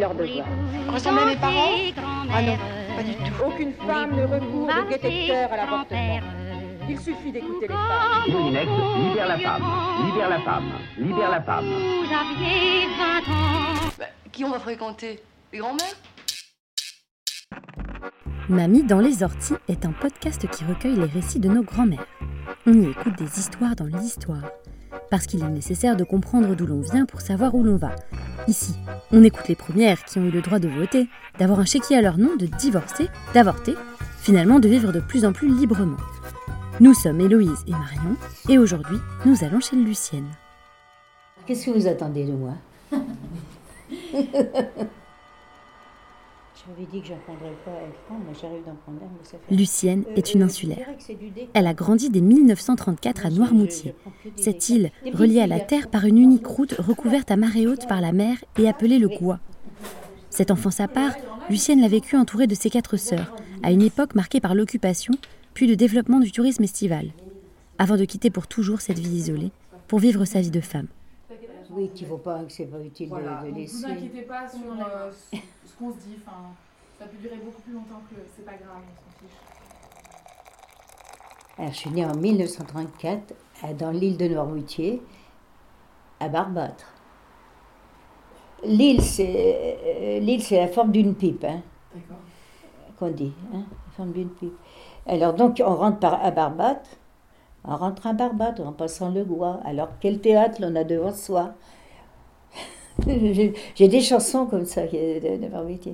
Ressemble à mes parents? Ah non, pas du tout. Aucune femme ne recourt de détecteur à l'avortement. Il suffit d'écouter les femmes. Moulinex, libère la femme, libère la femme, libère la femme. Bah, qui on va fréquenter? Les grands-mères? Mamie dans les orties est un podcast qui recueille les récits de nos grands-mères. On y écoute des histoires dans l'histoire. Parce qu'il est nécessaire de comprendre d'où l'on vient pour savoir où l'on va. Ici, on écoute les premières qui ont eu le droit de voter, d'avoir un chéquier à leur nom, de divorcer, d'avorter, finalement de vivre de plus en plus librement. Nous sommes Héloïse et Marion, et aujourd'hui, nous allons chez Lucienne. Qu'est-ce que vous attendez de moi? J'avais dit que j'en prendrais pas à elle prendre, mais j'arrive d'en prendre un. mais ça fait- Lucienne Euh, est une euh, insulaire. Elle a grandi dès 1934 à Noirmoutier. Cette île, reliée à la terre par une unique route recouverte à marée haute par la mer et appelée le Gois. Cette enfance à part, Lucienne l'a vécue entourée de ses quatre sœurs, à une époque marquée par l'occupation, puis le développement du tourisme estival, avant de quitter pour toujours cette vie isolée, pour vivre sa vie de femme. Oui, qu'il ne faut pas, que c'est pas utile de- Voilà, de, donc laisser. vous inquiétez pas sur euh, qu'on se dit, enfin, ça peut durer beaucoup plus longtemps que c'est pas grave, on s'en fiche. Alors, je suis née en 1934 à- dans l'île de Noirmoutier, à Barbâtre. L'île, c'est euh, l'île, c'est la forme d'une pipe, hein, D'accord. qu'on dit, hein, la forme d'une pipe. Alors donc, on rentre par, à Barbâtre, on rentre à Barbâtre en passant le Gois. Alors, quel théâtre l'on a devant soi? J'ai des chansons comme ça de, de.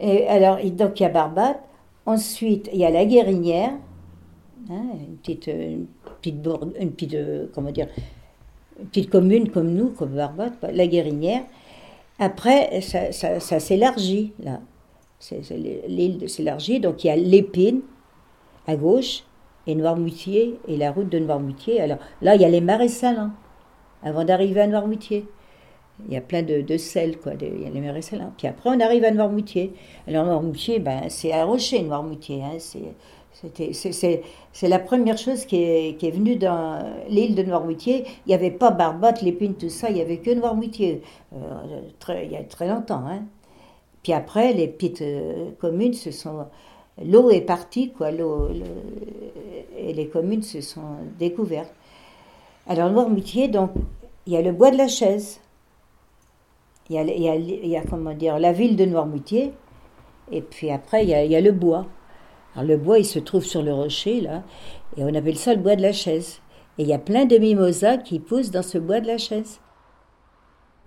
Et alors, donc il y a Barbâtre. Ensuite, il y a la Guérinière, une petite, commune comme nous, comme Barbâtre, quoi, la Guérinière. Après, ça, ça, s'élargit, là. L'île s'élargit, donc il y a l'Épine à gauche, et Noirmoutier, et la route de Noirmoutier. Alors là, il y a les marais salants, avant d'arriver à Noirmoutier. Il y a plein de, de sel, quoi. il y a les marais salants. Puis après, on arrive à Noirmoutier. Alors, Noirmoutier, ben, c'est un rocher, Noirmoutier. Hein. C'est, la première chose qui est, qui est venue dans l'île de Noirmoutier. Il n'y avait pas Barbate, l'épine, tout ça. Il n'y avait que Noirmoutier. Euh, il y a très longtemps. Hein. Puis après, les petites euh, communes se sont. L'eau est partie, quoi. L'eau, le- et les communes se sont découvertes. Alors, Noirmoutier, donc, il y a le bois de la chaise. Il y a, la ville de Noirmoutier. Et puis après, il y a, le bois. Le bois, il se trouve sur le rocher, là. Et on appelle ça le bois de la chaise. Et il y a plein de mimosas qui poussent dans ce bois de la chaise.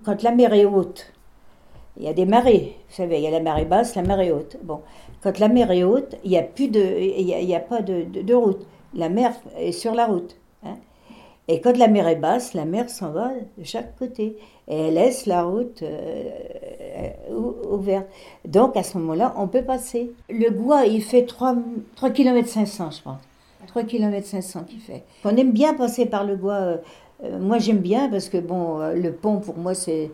Quand la mer est haute, il y a des marées. Vous savez, il y a la marée basse, la marée haute. Bon, quand la mer est haute, il n'y a plus de, il y a, pas de route. La mer est sur la route. Et quand la mer est basse, la mer s'en va de chaque côté. Et elle laisse la route euh, ou- ouverte. Donc à ce moment-là, on peut passer. Le Gois, il fait 3, 3 km 500, je pense. 3 km 500 qu'il fait. On aime bien passer par le Gois. euh, euh, moi, j'aime bien parce que bon, euh, le pont, pour moi, c'est,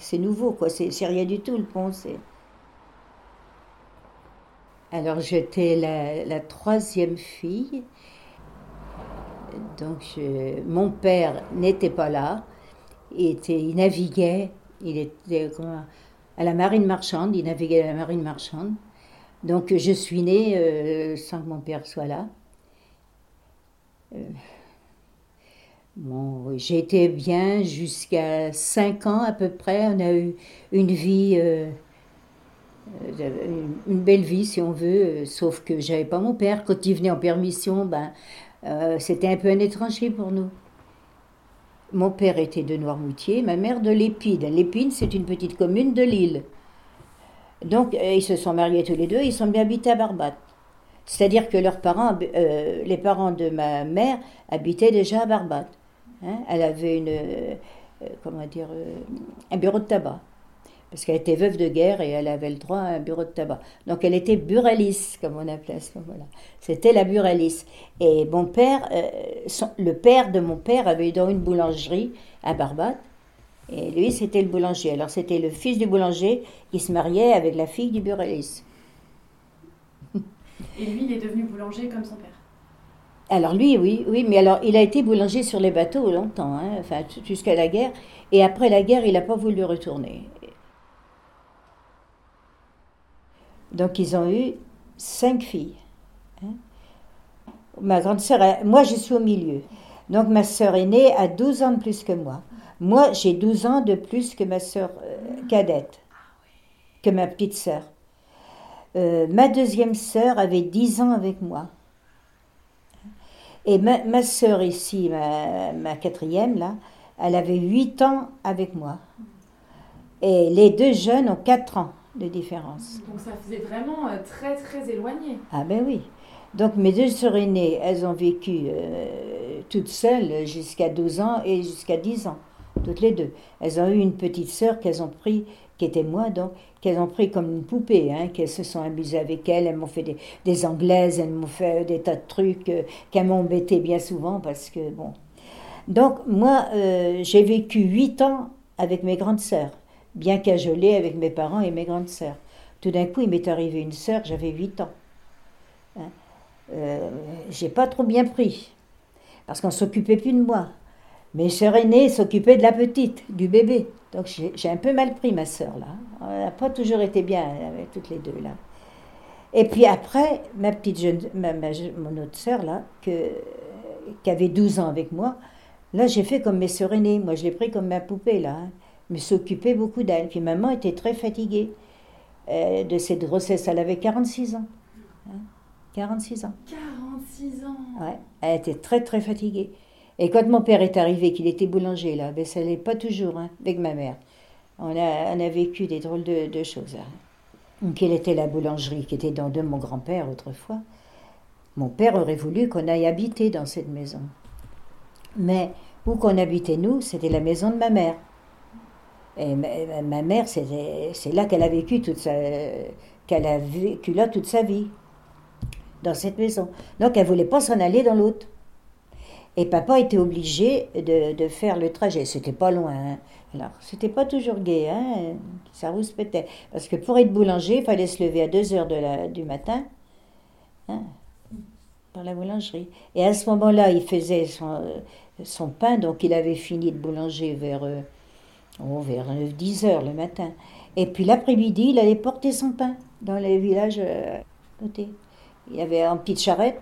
c'est nouveau, quoi. C'est, rien du tout, le pont. Alors, j'étais la troisième fille. Donc, mon père n'était pas là. Il, était, il naviguait. Il était à la marine marchande, il naviguait à la marine marchande. Donc je suis née euh, sans que mon père soit là. Euh, bon, j'ai été bien jusqu'à 5 ans à peu près. On a eu une vie, euh, une belle vie si on veut, sauf que j'avais pas mon père. Quand il venait en permission, ben, c'était un peu un étranger pour nous. Mon père était de Noirmoutier, ma mère de Lépine. Lépine, c'est une petite commune de Lille. Donc, euh, ils se sont mariés tous les deux, ils sont bien habités à Barbate. C'est-à-dire que leurs parents, euh, les parents de ma mère habitaient déjà à Barbate. Hein. Elle avait une, euh, comment dire, un bureau de tabac. Parce qu'elle était veuve de guerre et elle avait le droit à un bureau de tabac. Donc elle était buraliste, comme on appelait ce moment-là. C'était la buraliste. Et mon père, le père de mon père avait dans une boulangerie à Barbate. Et lui, c'était le boulanger. Alors, c'était le fils du boulanger qui se mariait avec la fille du buraliste. Et lui, il est devenu boulanger comme son père alors lui, oui, oui, mais alors il a été boulanger sur les bateaux longtemps, hein, enfin jusqu'à la guerre, et après la guerre, il n'a pas voulu retourner. Donc ils ont eu cinq filles. Hein. Ma grande sœur, moi je suis au milieu. Donc ma sœur aînée a 12 ans de plus que moi. Moi, j'ai 12 ans de plus que ma sœur euh, cadette, que ma petite sœur. Euh, ma deuxième sœur avait 10 ans avec moi. Et ma, ma sœur ici, ma, quatrième, là, elle avait 8 ans avec moi. Et les deux jeunes ont 4 ans de différence. Donc ça faisait vraiment euh, très très éloigné. Ah ben oui. Donc mes deux sœurs aînées, elles ont vécu toutes seules jusqu'à 12 ans et jusqu'à 10 ans toutes les deux. Elles ont eu une petite sœur qu'elles ont pris, qui était moi donc, qu'elles ont pris comme une poupée, hein, qu'elles se sont amusées avec elle, elles m'ont fait des, anglaises, elles m'ont fait des tas de trucs euh, qu'elles m'ont embêté bien souvent parce que bon. Donc moi, euh, j'ai vécu huit ans avec mes grandes sœurs, bien cajolée avec mes parents et mes grandes sœurs. Tout d'un coup, il m'est arrivé une sœur, j'avais huit ans. Hein? Euh, j'ai pas trop bien pris, parce qu'on s'occupait plus de moi. Mes sœurs aînées s'occupaient de la petite, du bébé. Donc j'ai un peu mal pris ma sœur là. Elle n'a pas toujours été bien avec toutes les deux là. Et puis après, ma petite jeune, mon autre sœur là, que, qui avait 12 ans avec moi, là j'ai fait comme mes sœurs aînées. Moi je l'ai pris comme ma poupée là. Hein. Me s'occupait beaucoup d'elle. Puis maman était très fatiguée euh, de cette grossesse. Elle avait 46 ans. 46 hein. ans. 46 ans Ouais, elle était très très fatiguée. Et quand mon père est arrivé, qu'il était boulanger là, ben ça n'est pas toujours hein, avec ma mère. On a, on a vécu des drôles de, choses. Hein. Quelle était la boulangerie qui était dans de mon grand-père autrefois Mon père aurait voulu qu'on aille habiter dans cette maison. Mais où qu'on habitait nous, c'était la maison de ma mère. Et ma, ma mère, c'est là qu'elle a vécu toute sa, qu'elle a vécu là toute sa vie, dans cette maison. Donc elle voulait pas s'en aller dans l'autre. Et papa était obligé de, de faire le trajet. C'était pas loin. Hein. Alors, c'était pas toujours gai, hein. ça rouspétait. Parce que pour être boulanger, il fallait se lever à 2 heures de la, du matin hein, dans la boulangerie. Et à ce moment-là, il faisait son, son, pain, donc il avait fini de boulanger vers, euh, oh, vers 10 heures le matin. Et puis l'après-midi, il allait porter son pain dans les villages euh, à côté. Il avait une petite charrette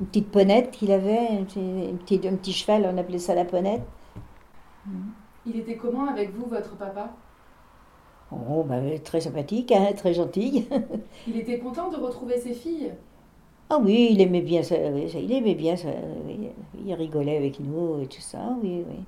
une petite ponette qu'il avait, un petit, un petit cheval, on appelait ça la ponette. Il était comment avec vous, votre papa? Oh, bah, très sympathique, hein, très gentil. il était content de retrouver ses filles? Ah oui, il aimait bien ça, il aimait bien ça, il rigolait avec nous et tout ça, oui, oui.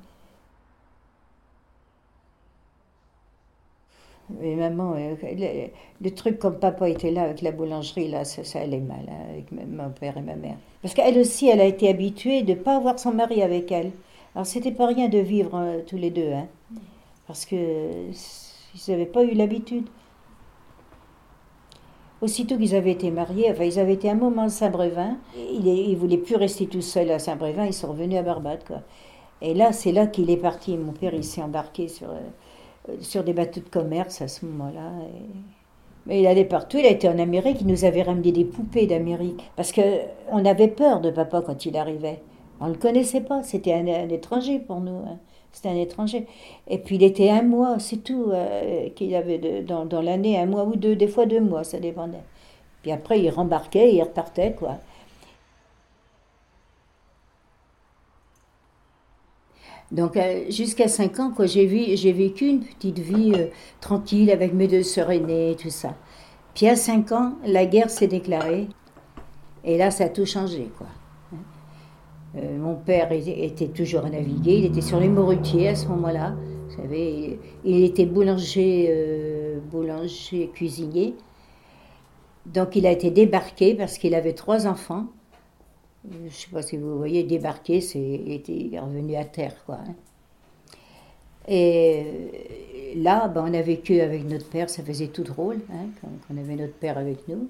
Mais maman, euh, le, truc comme papa était là avec la boulangerie, là, ça, allait mal hein, avec mon père et ma mère. Parce qu'elle aussi, elle a été habituée de ne pas avoir son mari avec elle. Alors c'était pas rien de vivre euh, tous les deux, hein, parce que ils n'avaient pas eu l'habitude. Aussitôt qu'ils avaient été mariés, enfin ils avaient été un moment à Saint-Brévin, ils ne voulaient plus rester tout seuls à Saint-Brévin, ils sont revenus à Barbade. Quoi. Et là, c'est là qu'il est parti. Mon père, il s'est embarqué sur, euh, sur des bateaux de commerce à ce moment-là. Mais il allait partout, il a été en Amérique, il nous avait ramené des poupées d'Amérique. Parce qu'on avait peur de papa quand il arrivait. On ne le connaissait pas, c'était un, étranger pour nous. Hein. C'était un étranger. Et puis il était un mois, c'est tout, euh, qu'il avait dans, dans l'année, un mois ou deux, des fois deux mois, ça dépendait. Puis après, il rembarquait, il repartait, quoi. Donc euh, jusqu'à 5 ans, j'ai, vécu une petite vie euh, tranquille avec mes deux sœurs aînées, tout ça. Puis à 5 ans, la guerre s'est déclarée. Et là, ça a tout changé, quoi. Euh, mon père était, toujours à naviguer, il était sur les Morutiers à ce moment-là. Vous savez, il, était boulanger, boulanger cuisinier. Donc il a été débarqué parce qu'il avait trois enfants. Euh, Je ne sais pas si vous voyez, débarqué, c'est il était revenu à terre, quoi. hein. Et euh, là, ben, on a vécu avec notre père, ça faisait tout drôle, hein, quand, on avait notre père avec nous.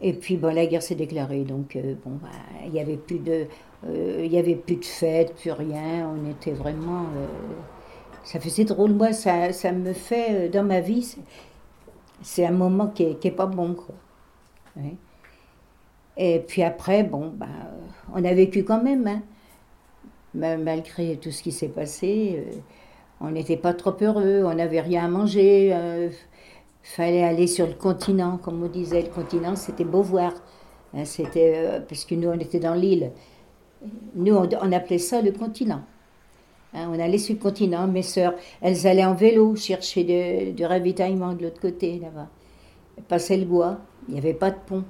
Et puis, bon, la guerre s'est déclarée, donc euh, bon, bah, il n'y avait plus de, euh, il y avait plus de fêtes, plus rien. On était vraiment, euh, ça faisait drôle. Moi, ça, ça me fait euh, dans ma vie, c'est- un moment qui est, qui est pas bon, quoi. Ouais. Et puis après, bon, bah, on a vécu quand même, hein. Ma- malgré tout ce qui s'est passé. euh, on n'était pas trop heureux, on n'avait rien à manger. euh, fallait aller sur le continent, comme on disait. Le continent, c'était Beauvoir. Hein, c'était, euh, parce que nous, on était dans l'île. Nous, on, appelait ça le continent. Hein, on allait sur le continent. Mes sœurs, elles allaient en vélo chercher du ravitaillement de l'autre côté, là-bas. Passaient le bois. Il n'y avait pas de pont.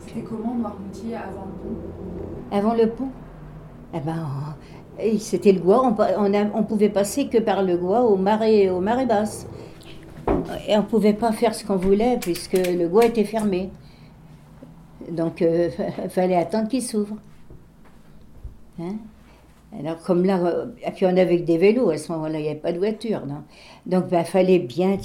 C'était comment Noirmoutier avant le pont Avant le pont Eh ben, c'était le Gois, on, pouvait passer que par le Gois au marais, au marais basse. Et on ne pouvait pas faire ce qu'on voulait puisque le Gois était fermé. Donc, il fallait attendre qu'il s'ouvre. Hein? Alors, comme là, euh, et puis on avait que des vélos à ce moment-là, il n'y avait pas de voiture. Donc, il fallait bien,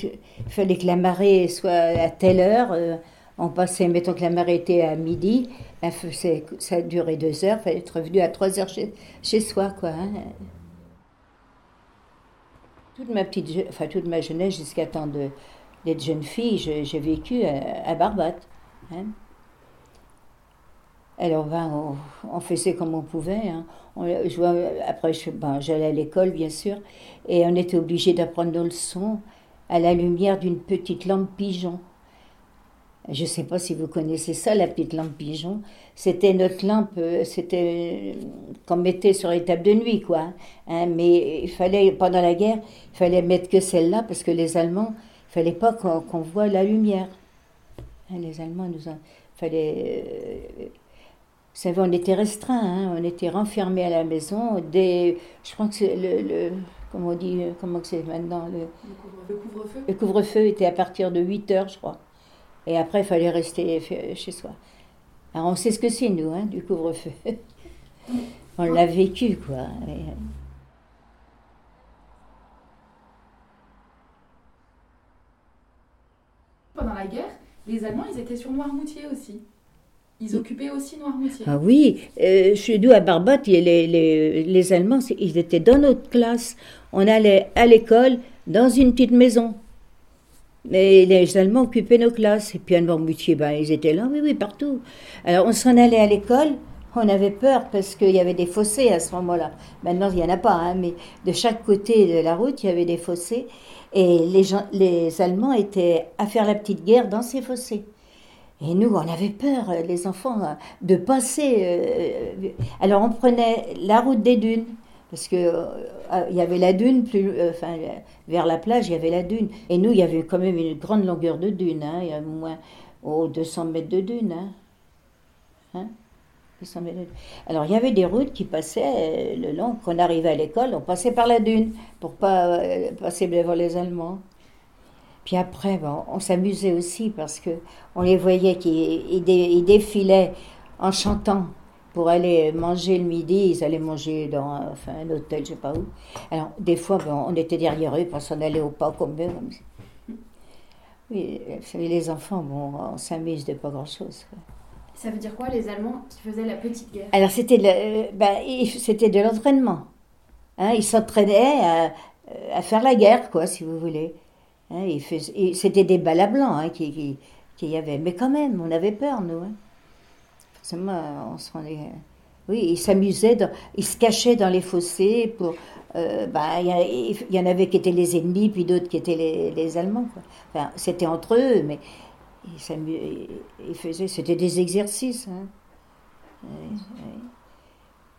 fallait que la marée soit à telle heure. euh, on passait, mettons que la marée était à midi, ben, c'est- ça duré deux heures, il fallait être revenu à trois heures chez, chez soi, quoi. hein. Toute ma petite, enfin toute ma jeunesse jusqu'à temps d'être jeune fille, j'ai vécu à, à Barbate. hein. Alors, on, faisait comme on pouvait. hein. Après, ben, j'allais à l'école, bien sûr, et on était obligé d'apprendre nos leçons à la lumière d'une petite lampe pigeon. Je ne sais pas si vous connaissez ça, la petite lampe pigeon. C'était notre lampe, euh, c'était euh, qu'on mettait sur les tables de nuit, quoi. hein. mais il fallait, pendant la guerre, il fallait mettre que celle-là parce que les Allemands, il fallait pas qu'on voit la lumière. Hein, les Allemands nous fallait. euh, vous savez, on était restreints, hein, on était renfermés à la maison. Dès, je crois que c'est le, le- comment on dit, euh, comment c'est maintenant le, Le couvre-feu le couvre-feu était à partir de 8 heures, je crois. Et après, il fallait rester chez soi. Alors, on sait ce que c'est, nous, hein, du couvre-feu. on l'a vécu, quoi. Et, euh, Pendant la guerre, les Allemands, ils étaient sur Noirmoutier aussi. Ils occupaient aussi Noirmoutier. Ah oui, euh, chez nous à Barbate, les, les, les Allemands, ils étaient dans notre classe. On allait à l'école dans une petite maison. Mais les Allemands occupaient nos classes. Et puis à Noirmoutier, ben, ils étaient là, oui, oui, partout. Alors on s'en allait à l'école, on avait peur parce qu'il y avait des fossés à ce moment-là. Maintenant, il n'y en a pas, hein, mais de chaque côté de la route, il y avait des fossés. Et les, les Allemands étaient à faire la petite guerre dans ces fossés. Et nous, on avait peur, euh, les enfants, euh, de passer. euh, alors, on prenait la route des dunes, parce que il y avait la dune, plus, enfin, vers la plage, il y avait la dune. Et nous, il y avait quand même une grande longueur de dune, hein, il y avait moins oh, 200 mètres de dune. Hein. Hein 200 mètres de dune. Alors, il y avait des routes qui passaient le long. Quand on arrivait à l'école, on passait par la dune pour pas passer devant les Allemands. Puis après, bon, on s'amusait aussi parce que on les voyait qui dé- défilaient en chantant pour aller manger le midi. Ils allaient manger dans un, enfin, un hôtel, je sais pas où. Alors, des fois, bon, on était derrière eux parce qu'on allait au pas comme eux. comme ça. Oui, vous savez, les enfants, bon, on s'amuse de pas grand-chose. Ça veut dire quoi les Allemands qui faisaient la petite guerre? Alors, c'était de, euh, ben, de l'entraînement. Hein, ils s'entraînaient à, à faire la guerre, quoi, si vous voulez. Hein, c'était des balles à blanc hein, qui, qui, y avait. Mais quand même, on avait peur, nous. Hein. Forcément, on se rendait. Oui, ils s'amusaient, ils se cachaient dans les fossés pour. euh, bah, il y, en avait qui étaient les ennemis, puis d'autres qui étaient les, Allemands. Enfin, c'était entre eux, mais ils, faisaient. C'était des exercices.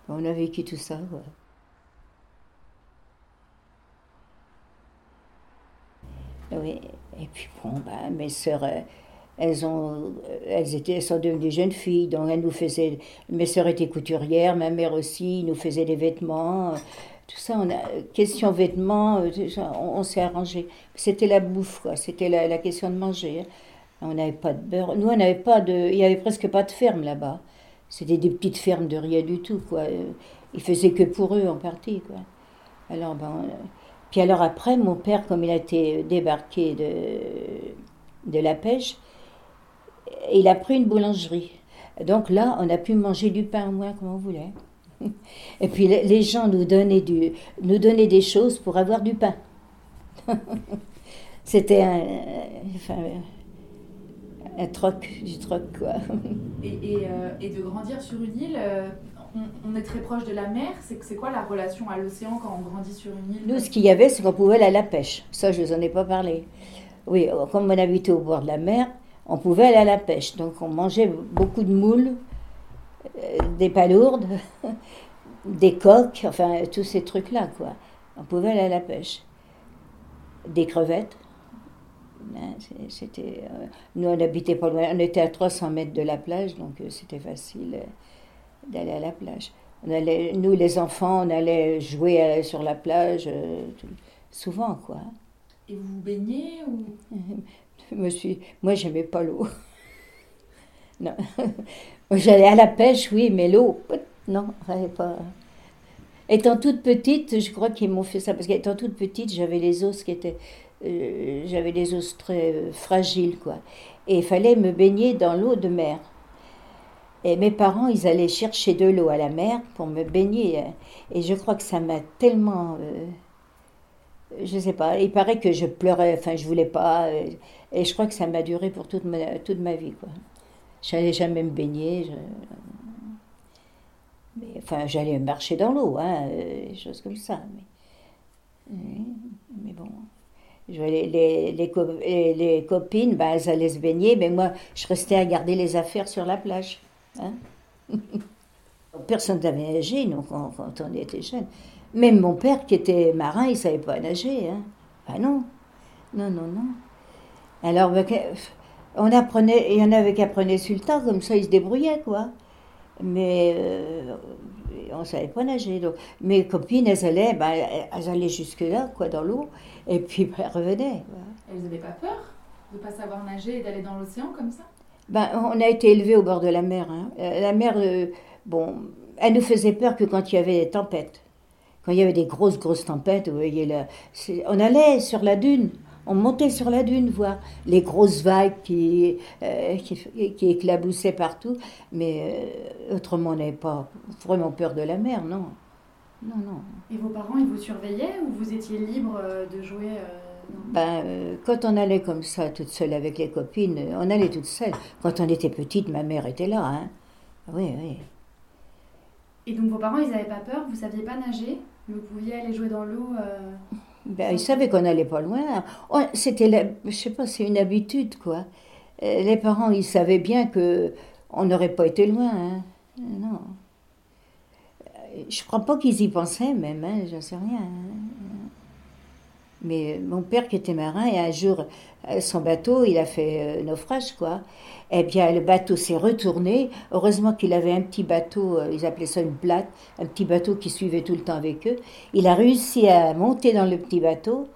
On a vécu tout ça. Oui, et puis bon, bah, mes sœurs, euh, elles, ont, elles, étaient, sont devenues jeunes filles, donc elles nous faisaient, mes sœurs étaient couturières, ma mère aussi, nous faisait des vêtements, euh, tout ça, on a, question vêtements, euh, on, s'est arrangé. C'était la bouffe, quoi, c'était la, question de manger. hein. On n'avait pas de beurre, nous on n'avait pas de, il y avait presque pas de ferme là-bas. C'était des petites fermes de rien du tout, quoi. Euh, Ils faisaient que pour eux en partie, quoi. Alors, ben, euh, puis alors après, mon père, comme il a été débarqué de, de la pêche, il a pris une boulangerie. Donc là, on a pu manger du pain au moins comme on voulait. Et puis les gens nous donnaient, du, nous donnaient des choses pour avoir du pain. C'était un, troc, du troc, quoi. Et, et, euh, de grandir sur une île, euh, on, est très proche de la mer. C'est quoi la relation à l'océan quand on grandit sur une île? Nous, ce qu'il y avait, c'est qu'on pouvait aller à la pêche. Ça, je ne vous en ai pas parlé. Oui, euh, comme on habitait au bord de la mer, on pouvait aller à la pêche. Donc, on mangeait beaucoup de moules, euh, des palourdes, des coques, enfin, tous ces trucs-là, quoi. On pouvait aller à la pêche. Des crevettes. Hein, C'était, euh, nous, on n'habitait pas loin. On était à 300 mètres de la plage, donc c'était facile d'aller à la plage. On allait, nous, les enfants, on allait jouer euh, sur la plage euh, tout- souvent, quoi. Et vous vous baignez ou? Je moi, j'aimais pas l'eau. Non. J'allais à la pêche, oui, mais l'eau, non, j'avais pas. Étant toute petite, je crois qu'ils m'ont fait ça, parce qu'étant toute petite, j'avais les os qui étaient. euh, j'avais les os très fragiles, quoi. Et il fallait me baigner dans l'eau de mer. Et mes parents, ils allaient chercher de l'eau à la mer pour me baigner. Et je crois que ça m'a tellement. euh, je sais pas, il paraît que je pleurais, enfin je voulais pas, euh, et je crois que ça m'a duré pour toute ma, toute ma vie, quoi. J'allais jamais me baigner, mais, enfin j'allais marcher dans l'eau, hein, euh, des choses comme ça, mais, mais bon. Les, les- les copines, ben, elles allaient se baigner, mais moi je restais à garder les affaires sur la plage. Hein. Personne n'avait nagé, quand, on était jeunes. Même mon père, qui était marin, il ne savait pas nager. Hein. Ah non, non, non, non. Alors, ben, on apprenait, il y en avait qui apprenaient sur le tas, comme ça, ils se débrouillaient, quoi. Mais euh, on ne savait pas nager. Donc, mes copines, elles allaient, ben, elles allaient jusque-là, quoi, dans l'eau, et puis ben, elles revenaient. quoi. elles n'avaient pas peur de pas savoir nager et d'aller dans l'océan comme ça? Ben, on a été élevés au bord de la mer. hein. Euh, La mer, euh, bon, elle nous faisait peur que quand il y avait des tempêtes. Quand il y avait des grosses, grosses tempêtes, vous voyez, là, on allait sur la dune. On montait sur la dune voir les grosses vagues qui, euh, qui, éclaboussaient partout. Mais autrement, on n'avait pas vraiment peur de la mer, non. Non, non. Et vos parents, ils vous surveillaient ou vous étiez libre de jouer Ben, euh, quand on allait comme ça, toute seule avec les copines, euh, on allait toute seule. Quand on était petite, ma mère était là. Hein. Oui, oui. Et donc vos parents, ils n'avaient pas peur, vous saviez pas nager, vous pouviez aller jouer dans l'eau. euh, Ben, ils savaient qu'on n'allait pas loin. C'était, la- je sais pas, c'est une habitude, quoi. Les parents, ils savaient bien que on n'aurait pas été loin. hein. Non. Je crois pas qu'ils y pensaient même, hein, j'en sais rien. hein. Mais mon père qui était marin, et un jour, euh, son bateau, il a fait euh, naufrage, quoi. Eh bien, le bateau s'est retourné. Heureusement qu'il avait un petit bateau, euh, ils appelaient ça une plate, un petit bateau qui suivait tout le temps avec eux. Il a réussi à monter dans le petit bateau,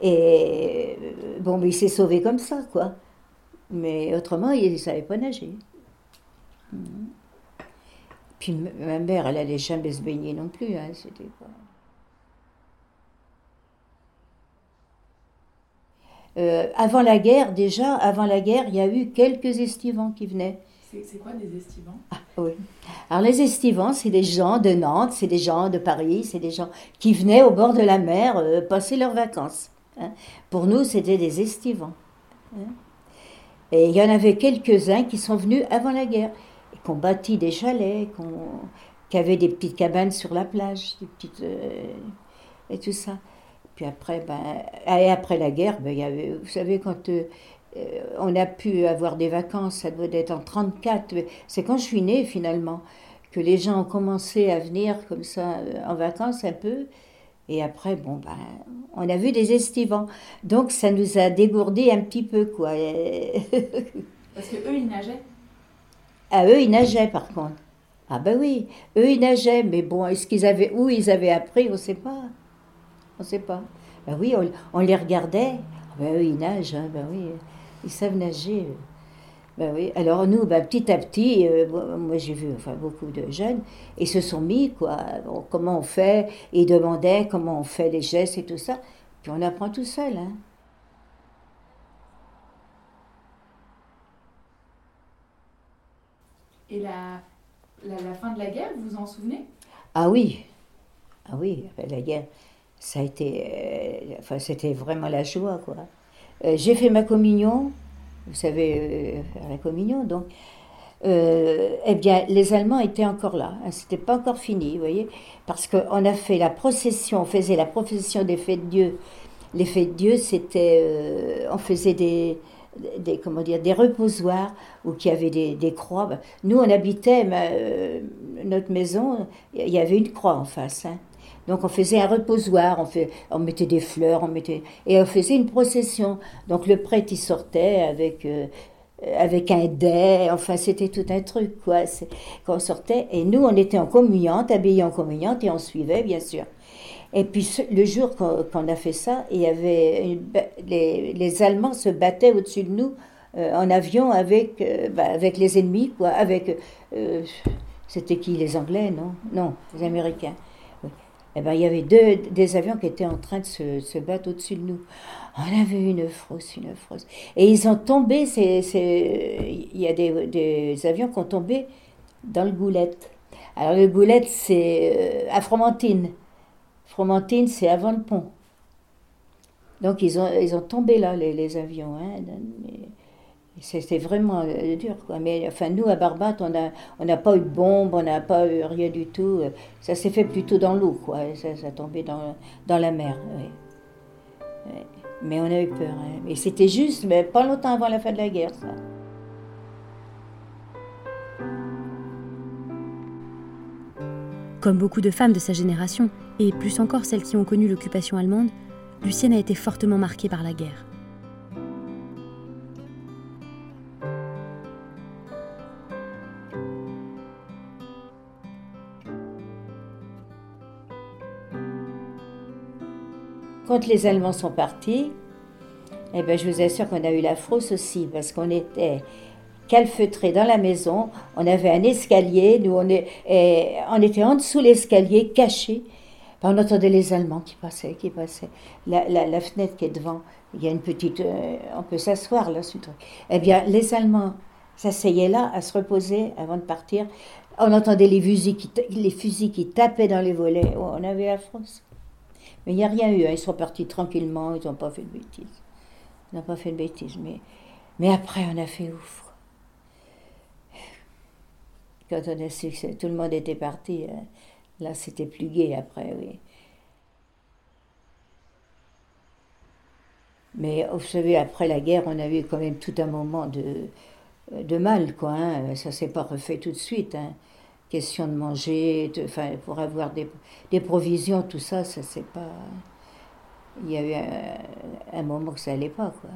et bon, mais il s'est sauvé comme ça, quoi. Mais autrement, il ne savait pas nager. Puis ma mère, elle allait jamais se baigner non plus, hein, c'était pas... Euh, avant la guerre, déjà, avant la guerre, il y a eu quelques estivants qui venaient. C'est quoi des estivants? Oui. Alors les estivants, c'est des gens de Nantes, c'est des gens de Paris, c'est des gens qui venaient au bord de la mer euh, passer leurs vacances. hein. Pour nous, c'était des estivants. hein. Et il y en avait quelques-uns qui sont venus avant la guerre, et qui ont bâti des chalets, qui ont, qui avaient des petites cabanes sur la plage, des petites, et tout ça. Puis après, ben, et après la guerre, ben, y avait, vous savez, quand on a pu avoir des vacances, ça doit être en 34, c'est quand je suis née finalement, que les gens ont commencé à venir comme ça en vacances un peu. Et après, bon, ben, on a vu des estivants. Donc, ça nous a dégourdé un petit peu, quoi. Parce que eux, ils nageaient? Ah, eux, ils nageaient, par contre. Ah, ben oui, eux, ils nageaient. Mais bon, est-ce qu'ils avaient, où ils avaient appris, on ne sait pas. On ne sait pas. Ben oui, on, les regardait. Ah, ben eux, ils nagent, hein, ben oui. Ils savent nager. Ben oui. Alors nous, ben, petit à petit, euh, moi j'ai vu enfin, beaucoup de jeunes, ils se sont mis, quoi, comment on fait, ils demandaient comment on fait les gestes et tout ça, puis on apprend tout seul. Hein. Et la, la, fin de la guerre, vous vous en souvenez? Ah oui, ah oui, la guerre, ça a été, euh, enfin c'était vraiment la joie, quoi. Euh, j'ai fait ma communion, vous savez, euh, la communion. Donc, eh bien, les Allemands étaient encore là. Hein, c'était pas encore fini, vous voyez, parce qu'on a fait la procession, on faisait la procession des fêtes de Dieu. Les fêtes de Dieu, c'était, on faisait des, des, comment dire, des reposoirs où il y avait des, des croix. Nous, on habitait, notre maison, il y avait une croix en face. Hein. Donc on faisait un reposoir, on, mettait des fleurs, on mettait, et on faisait une procession. Donc le prêtre il sortait avec, euh, avec un dais, enfin c'était tout un truc quoi. Quand on sortait, et nous on était en communiante, habillés en communiante, et on suivait bien sûr. Et puis le jour qu'on a fait ça, il y avait les, les, Allemands se battaient au-dessus de nous euh, en avion avec, euh, bah, avec les ennemis, quoi, avec... c'était qui les Anglais, non? Non, les Américains eh ben, il y avait deux, des avions qui étaient en train de se, se battre au-dessus de nous. On avait une frousse, une frousse. Et ils ont tombé, il y a des, des, avions qui ont tombé dans le Goulette. Alors le Goulette, c'est euh, à Fromentine. Fromentine, c'est avant le pont. Donc ils ont, ils ont tombé là, les, les avions. Hein, c'était vraiment euh, dur, quoi. Mais enfin, nous, à Barbate, on n'a on pas eu de bombe, on n'a pas eu rien du tout. Ça s'est fait plutôt dans l'eau, quoi. Ça, ça tombé dans, dans la mer, Mais on a eu peur. Hein. Et c'était juste, mais pas longtemps avant la fin de la guerre, ça. Comme beaucoup de femmes de sa génération, et plus encore celles qui ont connu l'occupation allemande, Lucienne a été fortement marquée par la guerre. Quand les Allemands sont partis, eh ben, je vous assure qu'on a eu la frousse aussi, parce qu'on était calfeutrés dans la maison, on avait un escalier, nous on, est, on était en dessous l'escalier, cachés. On entendait les Allemands qui passaient, qui passaient. La, fenêtre qui est devant, il y a une petite. Euh, on peut s'asseoir là, ce truc. Eh bien, les Allemands s'asseyaient là à se reposer avant de partir. On entendait les fusils qui, les fusils qui tapaient dans les volets. Oh, on avait la frousse. Mais il n'y a rien eu. Hein. Ils sont partis tranquillement. Ils n'ont pas fait de bêtises. Ils n'ont pas fait de bêtises. Mais, mais après, on a fait ouf. Quand on a su que tout le monde était parti, hein, là, c'était plus gai après, oui. Mais vous savez, après la guerre, on a eu quand même tout un moment de, de mal, quoi. Hein. Ça s'est pas refait tout de suite. Hein question de manger, de, enfin, pour avoir des, des, provisions, tout ça, ça c'est pas. Il y a eu un, moment que ça allait pas, quoi.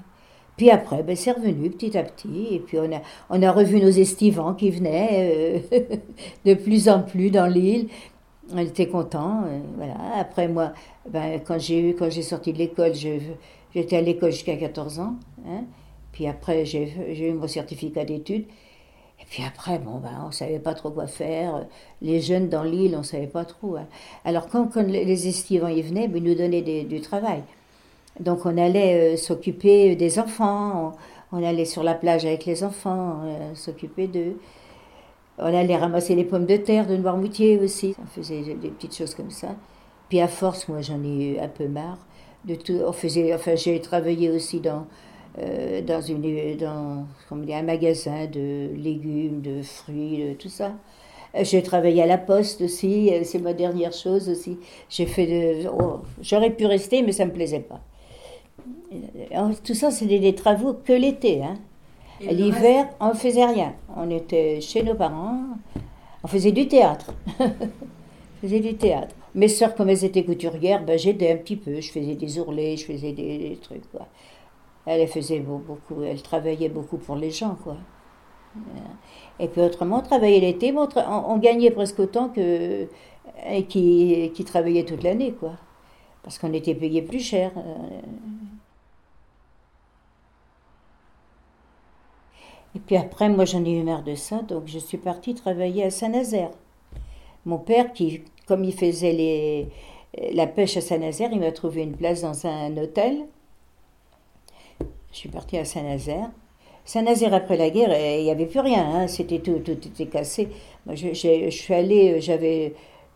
Puis après, ben, c'est revenu petit à petit, et puis on a, on a revu nos estivants qui venaient euh, de plus en plus dans l'île. On était contents, euh, voilà. Après moi, ben, quand j'ai eu, quand j'ai sorti de l'école, j'étais à l'école jusqu'à 14 ans. Hein. Puis après, j'ai eu mon certificat d'études. Puis après, bon, ben, on ne savait pas trop quoi faire. Les jeunes dans l'île, on ne savait pas trop. Hein. Alors quand, quand, les estivants y venaient, ben, ils nous donnaient du travail. Donc on allait euh, s'occuper des enfants, on, allait sur la plage avec les enfants, euh, s'occuper d'eux. On allait ramasser les pommes de terre de Noirmoutier aussi. On faisait des petites choses comme ça. Puis à force, moi j'en ai eu un peu marre de tout. On faisait, enfin j'ai travaillé aussi dans euh, dans, une, dans un magasin de légumes, de fruits, de tout ça. J'ai travaillé à la poste aussi, c'est ma dernière chose aussi. J'ai fait de. oh, J'aurais pu rester, mais ça me plaisait pas. Euh, Tout ça, c'était des travaux que l'été. Hein. L'hiver, on ne faisait rien. On était chez nos parents, on faisait du théâtre. on faisait du théâtre. Mes sœurs, comme elles étaient couturières, ben, j'aidais un petit peu. Je faisais des ourlets, je faisais des, des trucs. Quoi. Elle, faisait beau- beaucoup, elle travaillait beaucoup pour les gens. Quoi. Et puis autrement, on travaillait l'été, on, gagnait presque autant que qui, qui travaillait toute l'année. quoi. Parce qu'on était payé plus cher. euh. Et puis après, moi j'en ai eu marre de ça, donc je suis partie travailler à Saint-Nazaire. Mon père, qui, comme il faisait les, la pêche à Saint-Nazaire, il m'a trouvé une place dans un hôtel. Je suis partie à Saint-Nazaire. Saint-Nazaire, après la guerre, eh, il n'y avait plus rien, hein, c'était tout, était cassé. Moi, je, suis allée, euh, j'avais,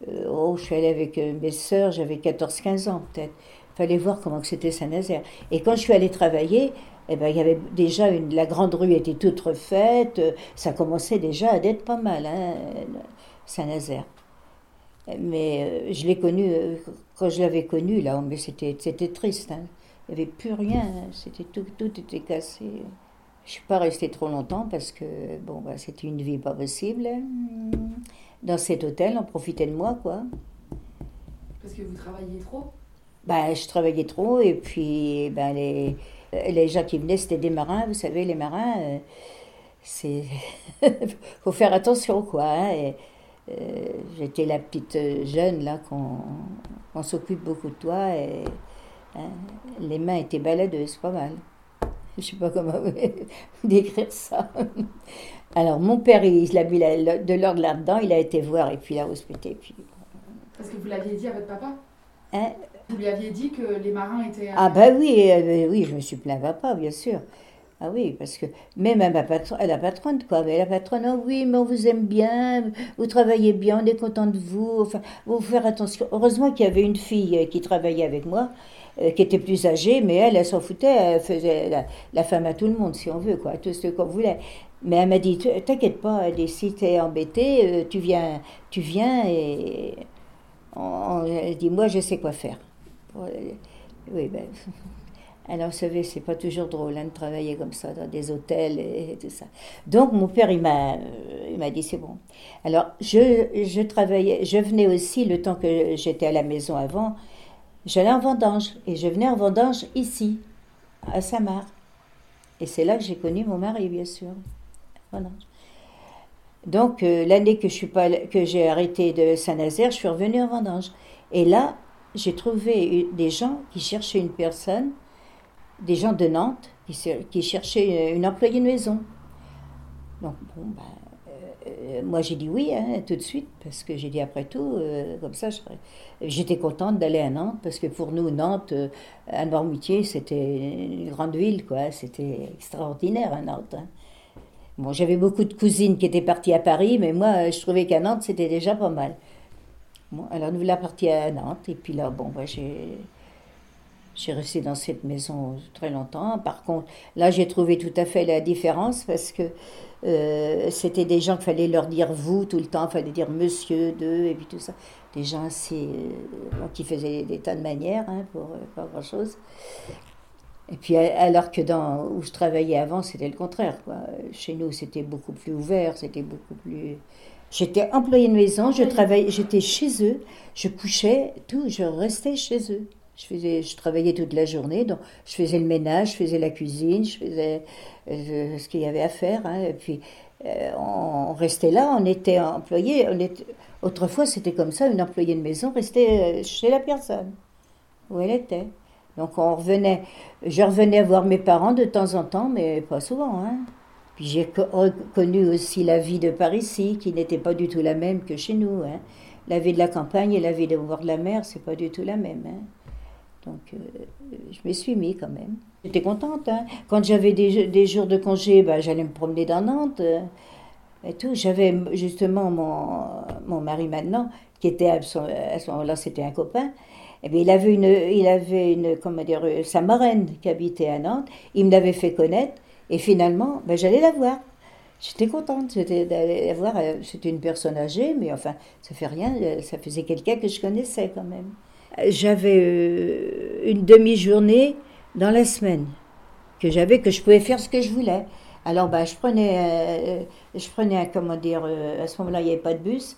euh, oh, je suis allée avec euh, mes sœurs, j'avais 14-15 ans peut-être. Il fallait voir comment c'était Saint-Nazaire. Et quand je suis allée travailler, eh ben, il y avait déjà une, la grande rue était toute refaite, ça commençait déjà à être pas mal, hein, Saint-Nazaire. Mais je l'ai connu, quand je l'avais connu, là, c'était, c'était triste. hein. Il n'y avait plus rien, c'était tout, tout était cassé. Je ne suis pas restée trop longtemps parce que bon, bah, c'était une vie pas possible. Dans cet hôtel, on profitait de moi, quoi. Parce que vous travailliez trop? Bah, je travaillais trop et puis ben, les, les gens qui venaient, c'était des marins. Vous savez, les marins, euh, c'est. faut faire attention, quoi. hein, et, euh, J'étais la petite jeune, là, qu'on on s'occupe beaucoup de toi. Et, hein, les mains étaient baladeuses, pas mal. Je sais pas comment décrire ça. Alors, mon père, il, a mis la- de l'ordre là-dedans, il a été voir et puis il a. Puis, Parce que vous l'aviez dit à votre papa hein, Vous lui aviez dit que les marins étaient. à- Ah ben oui, euh, ben oui, je me suis plaint à papa, bien sûr. Ah oui, parce que même à ma patronne, à la patronne, quoi, mais la patronne, ah oui, mais on vous aime bien, vous travaillez bien, on est content de vous, enfin, vous faire attention. Heureusement qu'il y avait une fille euh, qui travaillait avec moi, euh, qui était plus âgée, mais elle, elle s'en foutait, elle faisait la, femme à tout le monde, si on veut, quoi, tout ce qu'on voulait. Mais elle m'a dit, t'inquiète pas, si t'es embêté, euh, tu viens, tu viens et on- elle dit, moi, je sais quoi faire. Oui, ben, alors, vous savez, c'est pas toujours drôle hein, de travailler comme ça dans des hôtels et, et tout ça. Donc, mon père, il m'a, euh, il m'a dit c'est bon. Alors, je, je travaillais, je venais aussi le temps que j'étais à la maison avant, j'allais en vendange et je venais en vendange ici, à Saint-Marc. Et c'est là que j'ai connu mon mari, bien sûr. Donc, euh, l'année que je suis pas, que j'ai arrêté de Saint-Nazaire, je suis revenue en vendange. Et là, j'ai trouvé des gens qui cherchaient une personne des gens de Nantes qui, cher- qui cherchaient une employée de maison. Donc, bon, ben, euh, moi j'ai dit oui hein, tout de suite, parce que j'ai dit après tout, euh, comme ça, j'étais contente d'aller à Nantes, parce que pour nous, Nantes, euh, à Noirmoutier, c'était une grande ville, quoi. C'était extraordinaire à Nantes. hein. Bon, j'avais beaucoup de cousines qui étaient parties à Paris, mais moi, je trouvais qu'à Nantes, c'était déjà pas mal. Alors nous voilà partis à Nantes, et puis là, bon, ben, j'ai. J'ai resté dans cette maison très longtemps. Par contre, là, j'ai trouvé tout à fait la différence parce que euh, c'était des gens qu'il fallait leur dire vous tout le temps, il fallait dire monsieur, deux, et puis tout ça. Des gens assez. euh, qui faisaient des tas de manières hein, pour euh, pas grand-chose. Et puis, alors que dans où je travaillais avant, c'était le contraire. Quoi. Chez nous, c'était beaucoup plus ouvert, c'était beaucoup plus. J'étais employée de maison, je travaillais, j'étais chez eux, je couchais, tout, je restais chez eux. Je, faisais, je travaillais toute la journée, donc je faisais le ménage, je faisais la cuisine, je faisais ce qu'il y avait à faire. hein. et puis, euh, on, restait là, on était employé. On était, autrefois, c'était comme ça, une employée de maison restait euh, chez la personne, où elle était. Donc, on revenait, je revenais voir mes parents de temps en temps, mais pas souvent. hein. Puis j'ai co- reconnu aussi la vie de Paris-Ici, qui n'était pas du tout la même que chez nous. hein. La vie de la campagne et la vie de bord de la mer, c'est pas du tout la même. Donc, euh, je me suis mis quand même. J'étais contente. hein. Quand j'avais des, jours de congé, bah, j'allais me promener dans Nantes. euh, et tout. J'avais justement mon, mon mari maintenant, qui était ce, à moment-là, c'était un copain. Eh bien, il avait une, il avait une, dire, euh, sa marraine qui habitait à Nantes. Il me l'avait fait connaître. Et finalement, ben, j'allais la voir. J'étais contente d'aller voir. Euh, c'était une personne âgée, mais enfin, ça fait rien. Euh, ça faisait quelqu'un que je connaissais quand même. J'avais une demi-journée dans la semaine que j'avais, que je pouvais faire ce que je voulais. Alors, bah, je prenais, je prenais, comment dire, à ce moment-là, il n'y avait pas de bus.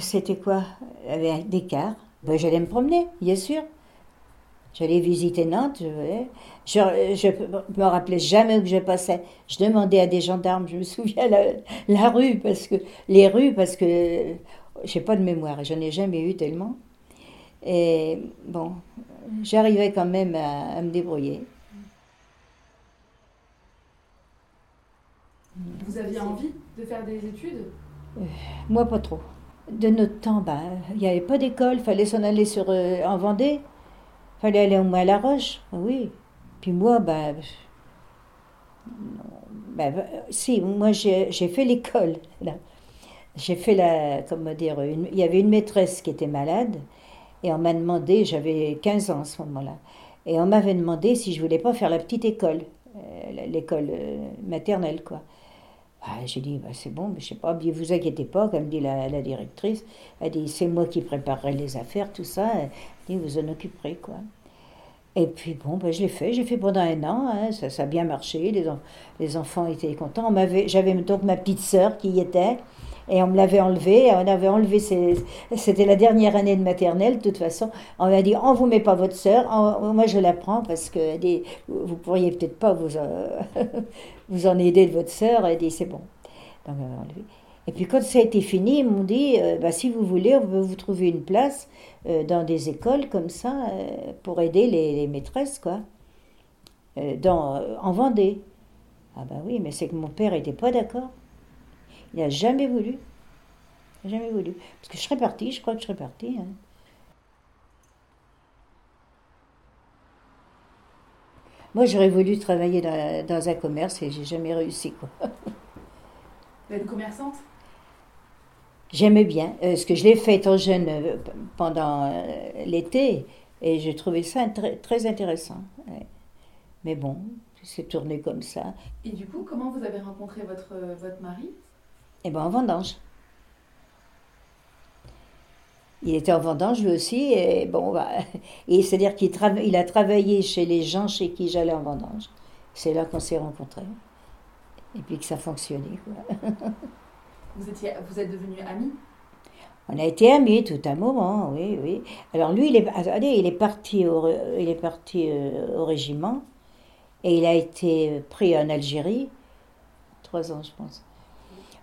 C'était quoi? Il y avait des cars. Ben, j'allais me promener, bien sûr. J'allais visiter Nantes. Je, je, me rappelais jamais où je passais. Je demandais à des gendarmes, je me souviens, la, la rue, parce que les rues, parce que j'ai pas de mémoire et j'en ai jamais eu tellement. Et bon, j'arrivais quand même à, me débrouiller. Vous aviez envie de faire des études? Euh, Moi, pas trop. De notre temps, ben, il n'y avait pas d'école, il fallait s'en aller sur, euh, en Vendée fallait aller au moins à La Roche, oui. Puis moi, ben, ben si, moi j'ai fait l'école. J'ai fait la, comment dire, il y avait une maîtresse qui était malade, et on m'a demandé, j'avais 15 ans à ce moment-là, et on m'avait demandé si je voulais pas faire la petite école, euh, l'école euh, maternelle, quoi. Ah, j'ai dit, bah, c'est bon, mais je sais pas, vous inquiétez pas, comme dit la, directrice. Elle dit, c'est moi qui préparerai les affaires, tout ça. Elle vous en occuperez, quoi. Et puis bon, ben, je l'ai fait, j'ai fait pendant un an, hein, ça, ça, a bien marché, les, les enfants étaient contents. J'avais donc ma petite sœur qui y était, et on me l'avait enlevée, on avait enlevé, c'était la dernière année de maternelle, de toute façon. On m'a dit, on vous met pas votre sœur, moi je la prends parce que dit, vous pourriez peut-être pas vous, euh, vous en aider de votre sœur. Elle dit, c'est bon. Donc, et puis quand ça a été fini, ils m'ont dit, euh, bah, si vous voulez, on peut vous trouver une place euh, dans des écoles comme ça pour aider les, maîtresses, quoi, dans, en Vendée. Ah bah oui, mais c'est que mon père n'était pas d'accord. Il n'a jamais voulu. Jamais voulu. Parce que je serais partie, je crois que je serais partie. Hein. Moi, j'aurais voulu travailler dans, un commerce et j'ai jamais réussi. Quoi. Vous êtes commerçante? J'aimais bien. Euh, ce que je l'ai fait étant jeune euh, pendant euh, l'été et j'ai trouvé ça très, très intéressant. Mais bon, c'est tourné comme ça. Et du coup, comment vous avez rencontré votre, votre mari? Eh bien, en vendange. Il était en vendange lui aussi, et bon, bah, et c'est-à-dire qu'il il a travaillé chez les gens chez qui j'allais en vendange. C'est là qu'on s'est rencontrés. Et puis que ça fonctionnait. Vous, étiez, vous êtes devenus amis? On a été amis tout un moment, oui, oui. Alors lui, il est, il est parti, au, il est parti euh, au régiment, et il a été pris en Algérie, trois ans, je pense.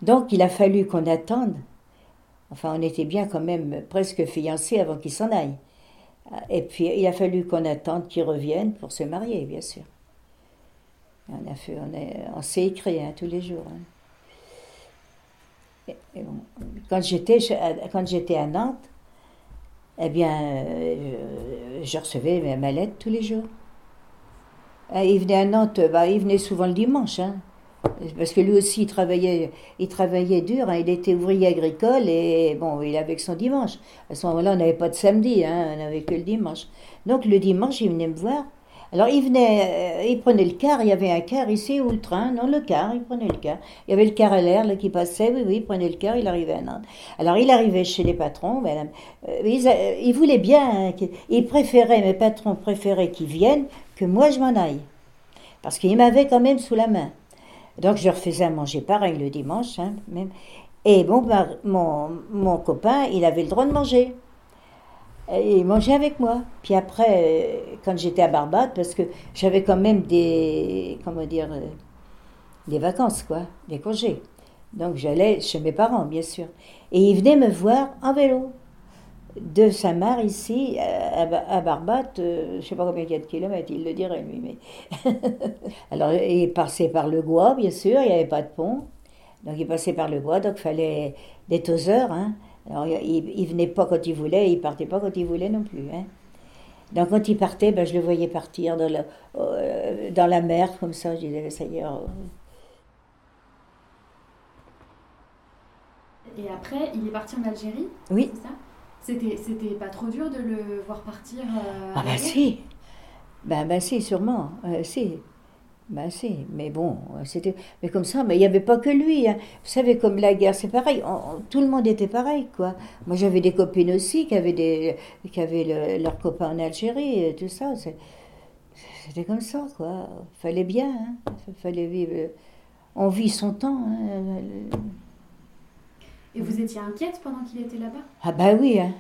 Donc il a fallu qu'on attende. Enfin, on était bien quand même presque fiancés avant qu'il s'en aille. Et puis il a fallu qu'on attende qu'il revienne pour se marier, bien sûr. On s'est écrit hein, tous les jours. Hein. Quand j'étais quand j'étais à Nantes, eh bien, euh, je recevais ma lettre tous les jours. Il venait à Nantes, bah, il venait souvent le dimanche. Hein. Parce que lui aussi, il travaillait, il travaillait dur, hein. il était ouvrier agricole et bon, il avait que son dimanche. À ce moment-là, on n'avait pas de samedi, hein, on n'avait que le dimanche. Donc le dimanche, il venait me voir. Alors il venait, euh, il prenait le car, il y avait un car ici ou le train, non le car, il prenait le car. Il y avait le car à l'air qui passait, oui, oui, il prenait le car, il arrivait à Nantes. Alors il arrivait chez les patrons, madame, euh, euh, il, voulait bien, hein, il préférait, mes patrons préféraient qu'ils viennent que moi je m'en aille. Parce qu'il m'avait quand même sous la main. Donc je refaisais à manger pareil le dimanche, hein, même. Et bon, mon, copain, il avait le droit de manger. Il mangeait avec moi. Puis après, euh, quand j'étais à Barbade, parce que j'avais quand même des, comment dire, euh, des vacances, quoi, des congés. Donc j'allais chez mes parents, bien sûr. Et il venait me voir en vélo de Saint-Marc ici à, Barbate, euh, je ne sais pas combien il y a de kilomètres, il le dirait lui. Mais Alors il passait par le Gois, bien sûr, il n'y avait pas de pont. Donc il passait par le Gois, donc il fallait des toseurs. Hein. Alors il ne venait pas quand il voulait, il partait pas quand il voulait non plus. Hein. Donc quand il partait, ben, je le voyais partir dans la, euh, dans la mer, comme ça, je disais, ça y est. Oh. Et après, il est parti en Algérie Oui. C'est ça? C'était, c'était pas trop dur de le voir partir euh, Ah bah si Ben, ben si, sûrement. Euh, si. Ben si, mais bon, c'était. Mais comme ça, mais il n'y avait pas que lui. hein. Vous savez, comme la guerre, c'est pareil. on- on- tout le monde était pareil, quoi. Moi, j'avais des copines aussi qui avaient, des, qui avaient le- leurs copains en Algérie et tout ça. c'est- C'était comme ça, quoi. Fallait bien, hein. Fallait vivre. On vit son temps. hein. Et vous étiez inquiète pendant qu'il était là-bas? Ah bah oui, hein.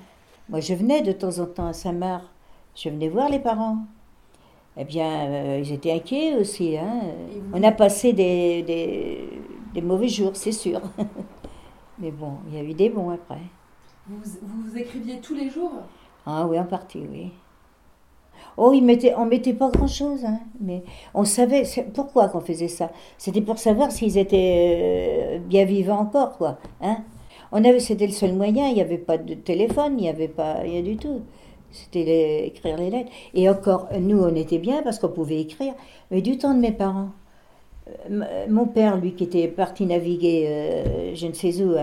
moi je venais de temps en temps à Saint-Marc, je venais voir les parents. Eh bien, euh, ils étaient inquiets aussi. Hein. Vous- On a passé des, des, des mauvais jours, c'est sûr. Mais bon, il y a eu des bons après. Vous, vous vous écriviez tous les jours? Ah oui, en partie, oui. Oh, ils mettaient, on mettait pas grand-chose, hein, mais on savait pourquoi qu'on faisait ça? C'était pour savoir s'ils étaient euh, bien vivants encore, quoi. Hein. On avait, c'était le seul moyen. Il n'y avait pas de téléphone, il n'y avait pas rien du tout. C'était écrire les lettres. Et encore, nous, on était bien parce qu'on pouvait écrire. Mais du temps de mes parents, euh, m- mon père, lui, qui était parti naviguer, euh, je ne sais où,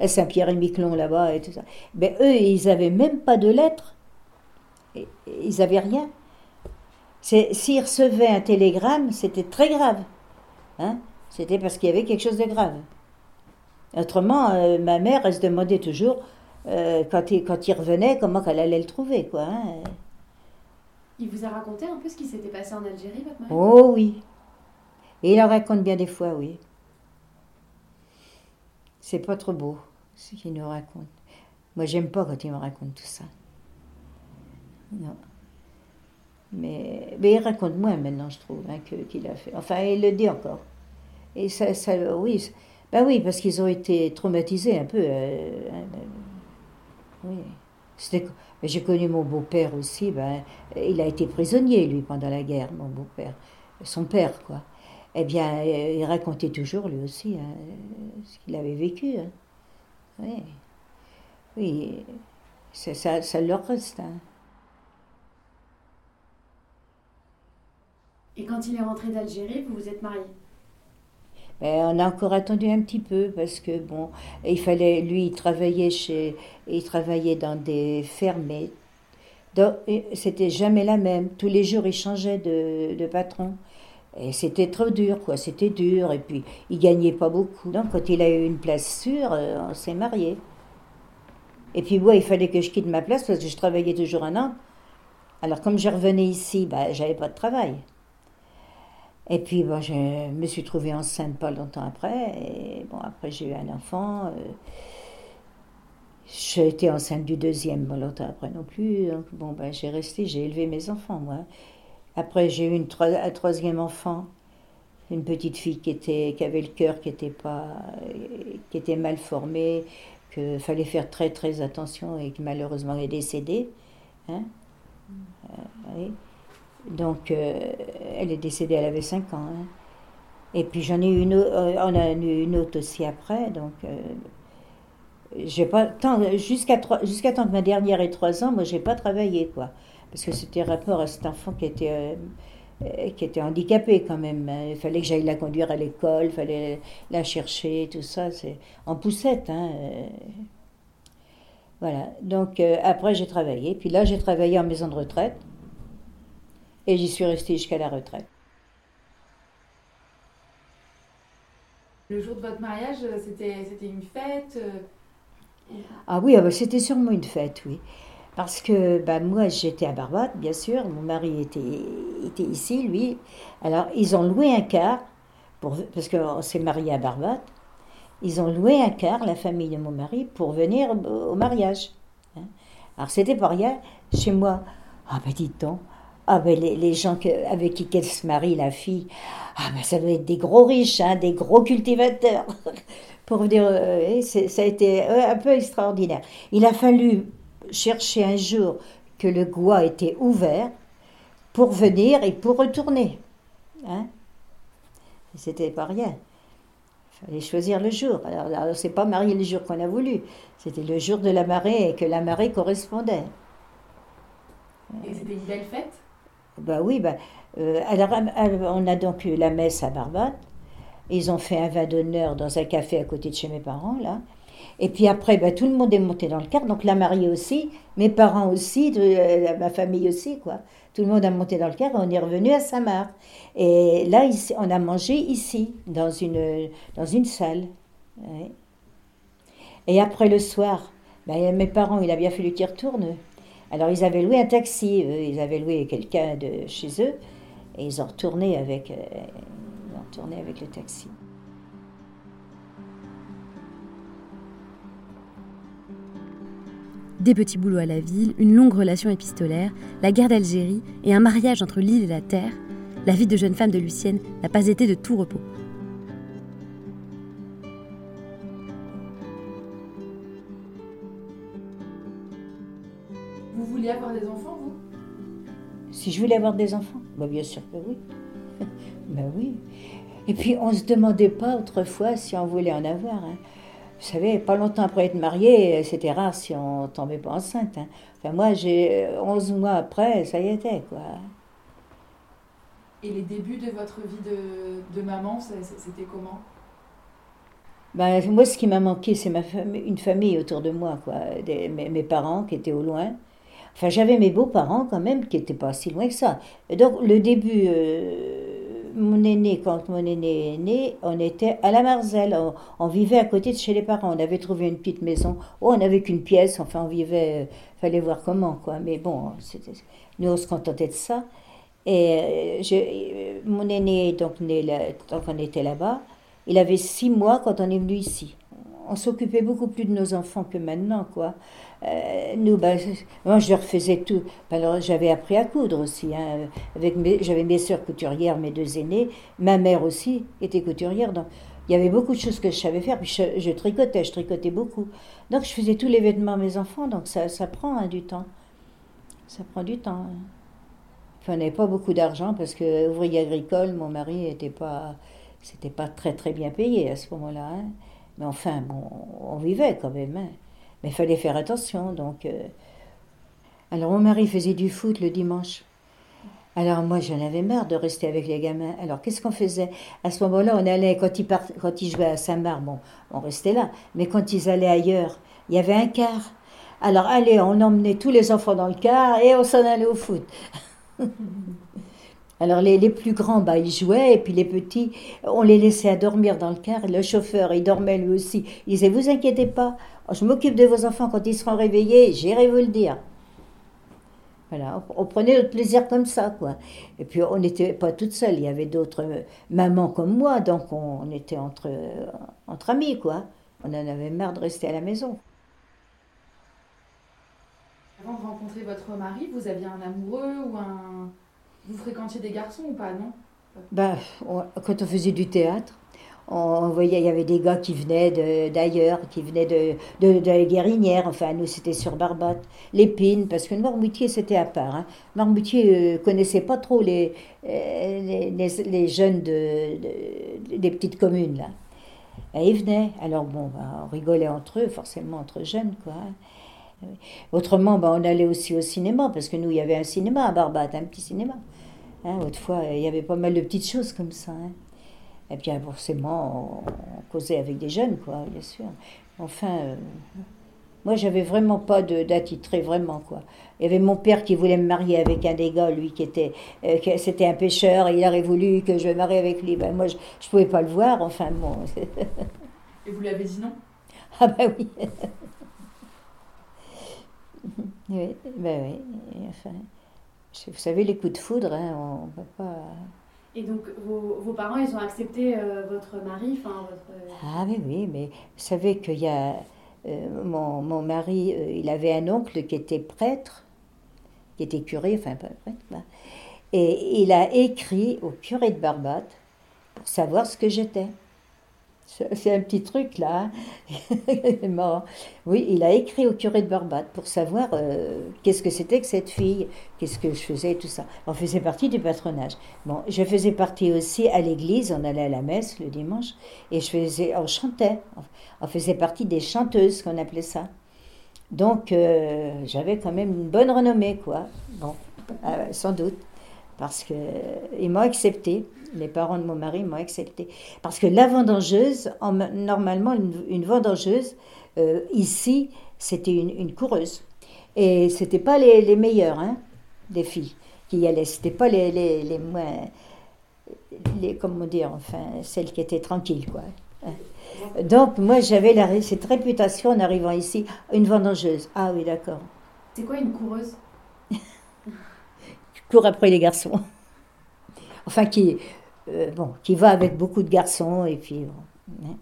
à Saint-Pierre-et-Miquelon, là-bas, et tout ça, ben, eux, ils n'avaient même pas de lettres. Et- et Ils n'avaient rien. S'ils recevaient un télégramme, c'était très grave. Hein c'était parce qu'il y avait quelque chose de grave. Autrement, euh, ma mère, elle se demandait toujours, euh, quand, il, quand il revenait, comment qu'elle allait le trouver, quoi. hein. Il vous a raconté un peu ce qui s'était passé en Algérie, votre mari? Oh oui. Et il en raconte bien des fois, oui. C'est pas trop beau, ce qu'il nous raconte. Moi, j'aime pas quand il me raconte tout ça. Non. Mais, mais il raconte moins maintenant, je trouve, hein, qu'il a fait. Enfin, il le dit encore. Et ça, ça oui, ben oui, parce qu'ils ont été traumatisés un peu. euh, ben, oui. Mais j'ai connu mon beau-père aussi. Ben, il a été prisonnier, lui, pendant la guerre, mon beau-père. Son père, quoi. Eh bien, euh, il racontait toujours, lui aussi, hein, ce qu'il avait vécu. hein. Oui. Oui. Ça, leur reste. hein. Et quand il est rentré d'Algérie, vous vous êtes mariés On a encore attendu un petit peu parce que bon, il fallait, lui, il travaillait chez, il travaillait dans des et C'était jamais la même. Tous les jours, il changeait de, de patron. Et c'était trop dur, quoi. C'était dur. Et puis, il gagnait pas beaucoup. Donc, quand il a eu une place sûre, euh, on s'est mariés. Et puis, moi, il fallait que je quitte ma place parce que je travaillais toujours un an. Alors, comme je revenais ici, ben, j'avais pas de travail. Et puis, bon, je me suis trouvée enceinte pas longtemps après. Et bon, après, j'ai eu un enfant. euh, j'ai été enceinte du deuxième, pas longtemps après non plus. Donc, bon, ben, j'ai resté, j'ai élevé mes enfants, moi. Après, j'ai eu une un troisième enfant, une petite fille qui, était, qui avait le cœur qui était, pas, qui était mal formé, qu'il fallait faire très, très attention et qui malheureusement est décédée. Hein Euh. Donc, euh, elle est décédée, elle avait 5 ans. hein. Et puis j'en ai eu une, euh, on a eu une autre aussi après. Donc, euh, j'ai pas tant jusqu'à jusqu'à temps que ma dernière ait 3 ans, moi j'ai pas travaillé quoi, parce que c'était rapport à cet enfant qui était qui était handicapé quand même. hein. Il fallait que j'aille la conduire à l'école, il fallait la chercher, tout ça, c'est en poussette. Hein. Voilà. Donc après j'ai travaillé, puis là j'ai travaillé en maison de retraite. Et j'y suis restée jusqu'à la retraite. Le jour de votre mariage, euh, c'était une fête euh, Ah oui, ah bah, c'était sûrement une fête, oui. Parce que bah, moi, j'étais à Barbate, bien sûr. Mon mari était, était ici, lui. Alors, ils ont loué un car, pour, parce qu'on s'est marié à Barbate. Ils ont loué un car, la famille de mon mari, pour venir au, mariage. hein. Alors, c'était pas rien. Chez moi, ah ben dites donc, ah ben les, gens avec qui elle se marie, la fille, ah ben ça doit être des gros riches, hein, des gros cultivateurs. pour euh, ça a été euh, un peu extraordinaire. Il a fallu chercher un jour que le goût était ouvert pour venir et pour retourner. Hein C'était pas rien. Il fallait choisir le jour. Alors, alors c'est pas marié le jour qu'on a voulu. C'était le jour de la marée et que la marée correspondait. et c'était une belle fête? Bah oui, bah, euh, alors, on a donc eu la messe à Barbate. Ils ont fait un vin d'honneur dans un café à côté de chez mes parents, là. Et puis après, ben, tout le monde est monté dans le car, donc la mariée aussi, mes parents aussi, euh, ma famille aussi, quoi. Tout le monde a monté dans le car et on est revenu à Saint-Marc. Et là, ici, on a mangé ici, dans une, dans une salle. Et après le soir, ben, mes parents, il a bien fallu qu'ils retournent. Alors ils avaient loué un taxi, eux, ils avaient loué quelqu'un de chez eux, et ils ont retourné avec, euh, avec le taxi. Des petits boulots à la ville, une longue relation épistolaire, la guerre d'Algérie et un mariage entre l'île et la terre, la vie de jeune femme de Lucienne n'a pas été de tout repos. Vous vouliez avoir des enfants, vous? Si je voulais avoir des enfants bah, Bien sûr que oui. ben oui. Et puis on ne se demandait pas autrefois si on voulait en avoir. hein. Vous savez, pas longtemps après être marié, c'était rare si on tombait pas enceinte. hein. Enfin, moi, j'ai 11 mois après, ça y était, quoi. Et les débuts de votre vie de, de maman, c'était comment? Ben, moi, ce qui m'a manqué, c'est ma famille, une famille autour de moi, quoi. Des- mes, mes parents qui étaient au loin. Enfin, j'avais mes beaux-parents quand même qui n'étaient pas si loin que ça. Donc, le début, euh, mon aîné, quand mon aîné est né, on était à la Marzelle. On, vivait à côté de chez les parents. On avait trouvé une petite maison. Oh, on n'avait qu'une pièce. Enfin, on vivait. euh, fallait voir comment, quoi. Mais bon, nous, on se contentait de ça. Et euh, je- euh, mon aîné, donc, né là, tant était là-bas, il avait six mois quand on est venu ici. On s'occupait beaucoup plus de nos enfants que maintenant, quoi. Euh, nous, ben, moi, je leur faisais tout. Alors, j'avais appris à coudre aussi. hein, avec j'avais mes sœurs couturières, mes deux aînés. Ma mère aussi était couturière. Donc, il y avait beaucoup de choses que je savais faire. Puis, je, tricotais, je tricotais beaucoup. Donc, je faisais tous les vêtements à mes enfants. Donc, ça, ça prend hein, du temps. Ça prend du temps. hein. On n'avait pas beaucoup d'argent parce que ouvrier agricole, mon mari n'était pas, c'était pas très très bien payé à ce moment-là. hein. Mais enfin, bon, on vivait quand même. Mais il fallait faire attention. Donc, euh, alors mon mari faisait du foot le dimanche. Alors moi, j'en avais marre de rester avec les gamins. Alors qu'est-ce qu'on faisait? À ce moment-là, on allait quand ils quand ils jouaient à Saint-Marc, bon, on restait là. Mais quand ils allaient ailleurs, il y avait un car. Alors allez, on emmenait tous les enfants dans le car et on s'en allait au foot. Alors les, les plus grands, bah, ils jouaient, et puis les petits, on les laissait à dormir dans le car. Le chauffeur, il dormait lui aussi. Il disait, vous inquiétez pas, je m'occupe de vos enfants quand ils seront réveillés, j'irai vous le dire. Voilà, on, prenait notre plaisir comme ça, quoi. Et puis on n'était pas toute seule, il y avait d'autres euh, mamans comme moi, donc on, on était entre, euh, entre amis, quoi. On en avait marre de rester à la maison. Avant de rencontrer votre mari, vous aviez un amoureux ou un... Vous fréquentiez des garçons ou pas, non? Ben, quand on faisait du théâtre, on, voyait, il y avait des gars qui venaient d'ailleurs, qui venaient de, de, la Guérinière, enfin, nous, c'était sur Barbate, l'Épine, parce que Noirmoutier, c'était à part. Hein. Noirmoutier euh, connaissait pas trop les, euh, jeunes de, de- des petites communes, là. Et ils venaient. Alors, bon, ben, on rigolait entre eux, forcément entre jeunes, quoi. hein. Autrement, ben, on allait aussi au cinéma, parce que nous, il y avait un cinéma à Barbate, un petit cinéma. Hein, autrefois, il y avait pas mal de petites choses comme ça. hein. Et bien, forcément, on, on causait avec des jeunes, quoi, bien sûr. Enfin, euh, moi, j'avais vraiment pas d'attitré, vraiment, quoi. Il y avait mon père qui voulait me marier avec un des gars, lui, qui était, euh, c'était un pêcheur, et il aurait voulu que je me marie avec lui. Ben, moi, je, je pouvais pas le voir, enfin, bon. Et vous lui avez dit non? Ah, ben oui. oui, ben oui. Enfin, vous savez, les coups de foudre, hein, on peut pas. Et donc, vos, vos parents, ils ont accepté euh, votre mari, enfin, votre... Ah oui, oui, mais vous savez qu'il y a... euh, mon, mon mari, euh, il avait un oncle qui était prêtre, qui était curé, enfin pas prêtre, bah, et il a écrit au curé de Barbate pour savoir ce que j'étais. C'est un petit truc là. hein. Oui, il a écrit au curé de Barbate pour savoir euh, qu'est-ce que c'était que cette fille, qu'est-ce que je faisais, tout ça. On faisait partie du patronage. Bon, je faisais partie aussi à l'église, on allait à la messe le dimanche, et je faisais, on chantait, on faisait partie des chanteuses, qu'on appelait ça. Donc, euh, j'avais quand même une bonne renommée, quoi. Bon, euh, sans doute. Parce qu'ils m'ont accepté, les parents de mon mari m'ont accepté. Parce que la vendangeuse, normalement, une, vendangeuse, euh, ici, c'était une, coureuse. Et c'était pas les, les meilleures, hein, des filles qui y allaient. C'était pas les, les, les moins. Les, comment dire, enfin, celles qui étaient tranquilles, quoi. Hein. Donc, moi, j'avais cette réputation en arrivant ici, une vendangeuse. Ah oui, d'accord. C'est quoi une coureuse? Cours après les garçons. Enfin, qui, euh, bon, qui va avec beaucoup de garçons, et puis. Hein.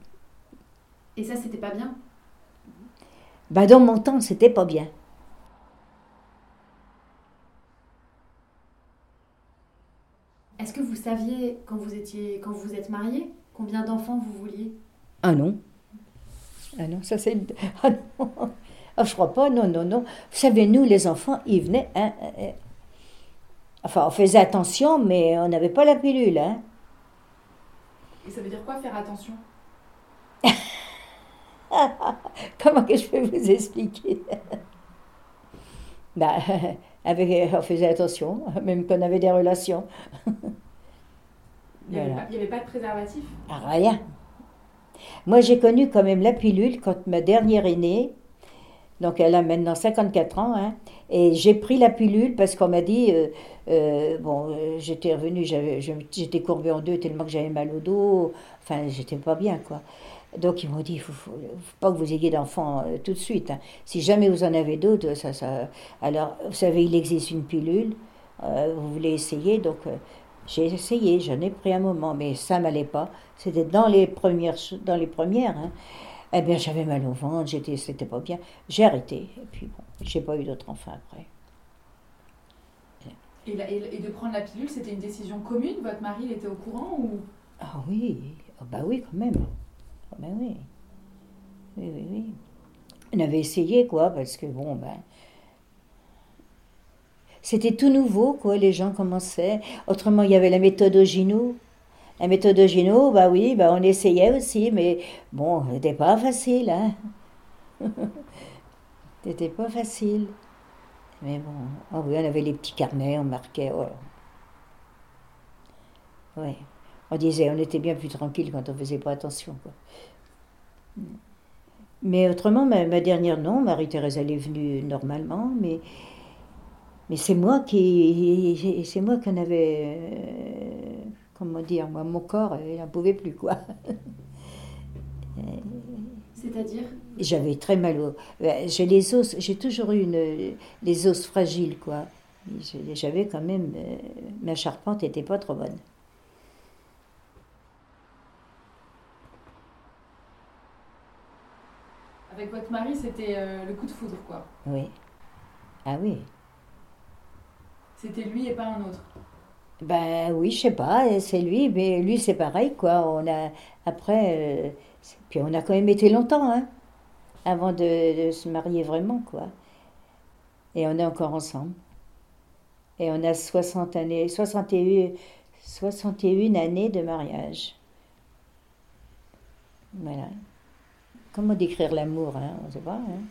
Et ça, c'était pas bien? Ben, Dans mon temps, c'était pas bien. Est-ce que vous saviez, quand vous, étiez, quand vous êtes marié, combien d'enfants vous vouliez? Ah non. Ah non, ça c'est... Ah non. Ah, je crois pas, non, non, non. Vous savez, nous, les enfants, ils venaient... Hein, hein, hein. Enfin, on faisait attention, mais on n'avait pas la pilule. Hein. Et ça veut dire quoi, faire attention? Comment que je peux vous expliquer? Bah, avec, On faisait attention, même qu'on avait des relations. Il n'y avait, pas de préservatif? Ah, Rien. Moi, j'ai connu quand même la pilule quand ma dernière est née. Donc, elle a maintenant 54 ans. Hein, et j'ai pris la pilule parce qu'on m'a dit, euh, euh, bon, euh, j'étais revenue, j'étais courbée en deux tellement que j'avais mal au dos. Enfin, j'étais pas bien, quoi. Donc ils m'ont dit, il ne faut, pas que vous ayez d'enfants tout de suite. Hein. Si jamais vous en avez d'autres, ça, ça... Alors, vous savez, il existe une pilule, vous voulez essayer, donc j'ai essayé, j'en ai pris un moment, mais ça m'allait pas. C'était dans les premières, dans les premières. Hein. Eh bien, j'avais mal au ventre, j'étais, c'était pas bien. J'ai arrêté, et puis bon, j'ai pas eu d'autres enfants après. Et, et, de prendre la pilule, c'était une décision commune? Votre mari, il était au courant ou? Ah oui, oh, bah oui, quand même. Oh, bah oui. Oui, oui, oui. On avait essayé, quoi, parce que bon, ben c'était tout nouveau, quoi. Les gens commençaient. Autrement, il y avait la méthode Ogino. La méthode Ogino, bah oui, bah on essayait aussi, mais bon, c'était pas facile, hein. c'était pas facile. Mais bon, oh oui, on avait les petits carnets, on marquait. Oh. Ouais. On disait, on était bien plus tranquille quand on faisait pas attention, quoi. Mais autrement, ma, dernière, non, Marie-Thérèse, elle est venue normalement, mais mais c'est moi qui, c'est moi qui en avait, euh, comment dire, moi, mon corps, il n'en pouvait plus, quoi. C'est-à-dire? J'avais très mal au... Euh, j'ai les os, j'ai toujours eu une, les os fragiles, quoi. J'avais quand même... Euh, ma charpente n'était pas trop bonne. Avec votre mari, c'était le coup de foudre, quoi. Oui. Ah oui. C'était lui et pas un autre Ben oui, je sais pas, c'est lui, mais lui c'est pareil, quoi. On a, après, euh, puis on a quand même été longtemps, hein, avant de, se marier vraiment, quoi. Et on est encore ensemble. Et on a 60 années, 61, 61 années de mariage. Voilà. Comment décrire l'amour, hein On sait pas, hein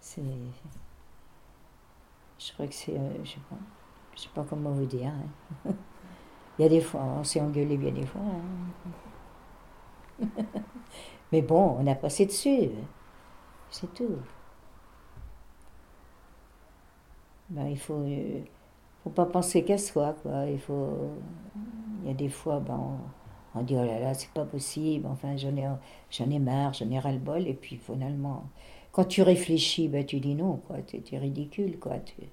C'est... Je crois que c'est. Euh, je sais pas. Sais pas comment vous dire. Hein. Il y a des fois, on s'est engueulé bien des fois. Hein. Mais bon, on a passé dessus. C'est tout. Ben, il faut, euh, faut pas penser qu'à soi, quoi. Il faut. Il y a des fois, ben, on, dit oh là là, c'est pas possible. Enfin, j'en ai, j'en ai marre, j'en ai ras le bol. Et puis finalement, quand tu réfléchis, ben, tu dis non, quoi. Tu es ridicule, quoi. Il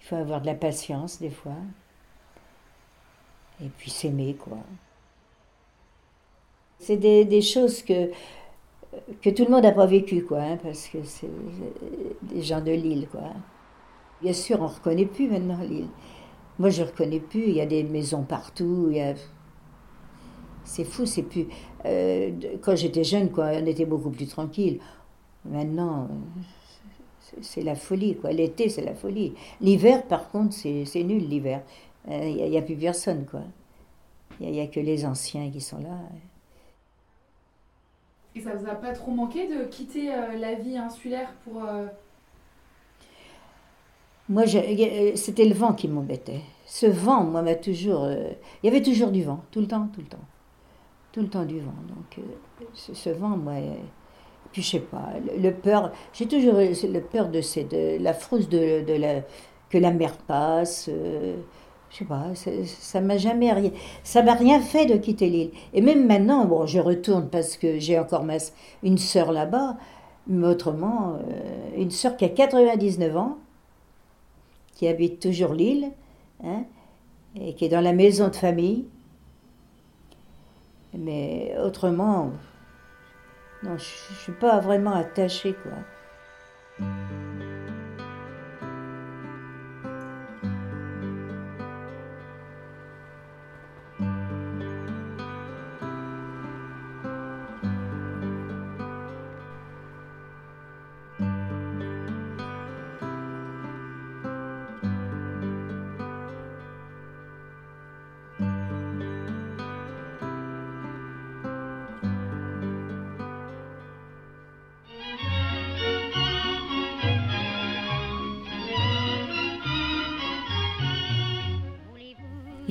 faut avoir de la patience, des fois. Et puis s'aimer, quoi. C'est des, choses que, que tout le monde n'a pas vécues, quoi, hein, parce que c'est des gens de l'île, quoi. Bien sûr, on ne reconnaît plus maintenant l'île. Moi, je ne reconnais plus. Il y a des maisons partout. C'est fou, c'est plus. Euh, quand j'étais jeune, quoi, on était beaucoup plus tranquille. Maintenant, c'est la folie, quoi. L'été, c'est la folie. L'hiver, par contre, c'est nul, l'hiver. Il euh, n'y a, plus personne, quoi. Il n'y a, que les anciens qui sont là. Et ça vous a pas trop manqué de quitter euh, la vie insulaire pour. Moi, c'était le vent qui m'embêtait. Ce vent, moi, m'a toujours. il y avait toujours du vent, tout le temps, tout le temps. Tout le temps du vent. Donc, ce, vent, moi. puis, je sais pas, le, peur. J'ai toujours le peur de, de la frousse de, de la, que la mer passe je sais pas, ça m'a jamais rien, ça m'a rien fait de quitter l'île. Et même maintenant, bon, je retourne parce que j'ai encore ma, une sœur là-bas, mais autrement, euh, une sœur qui a 99 ans, qui habite toujours l'île, hein, et qui est dans la maison de famille. Mais autrement, je ne suis pas vraiment attachée, quoi.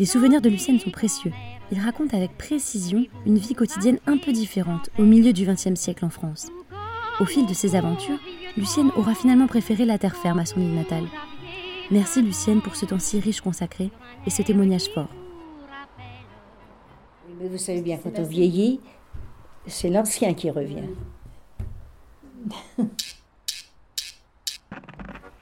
Les souvenirs de Lucienne sont précieux. Il raconte avec précision une vie quotidienne un peu différente au milieu du XXe siècle en France. Au fil de ses aventures, Lucienne aura finalement préféré la terre ferme à son île natale. Merci Lucienne pour ce temps si riche consacré et ce témoignage fort. Mais vous savez bien, quand on vieillit, c'est l'ancien qui revient.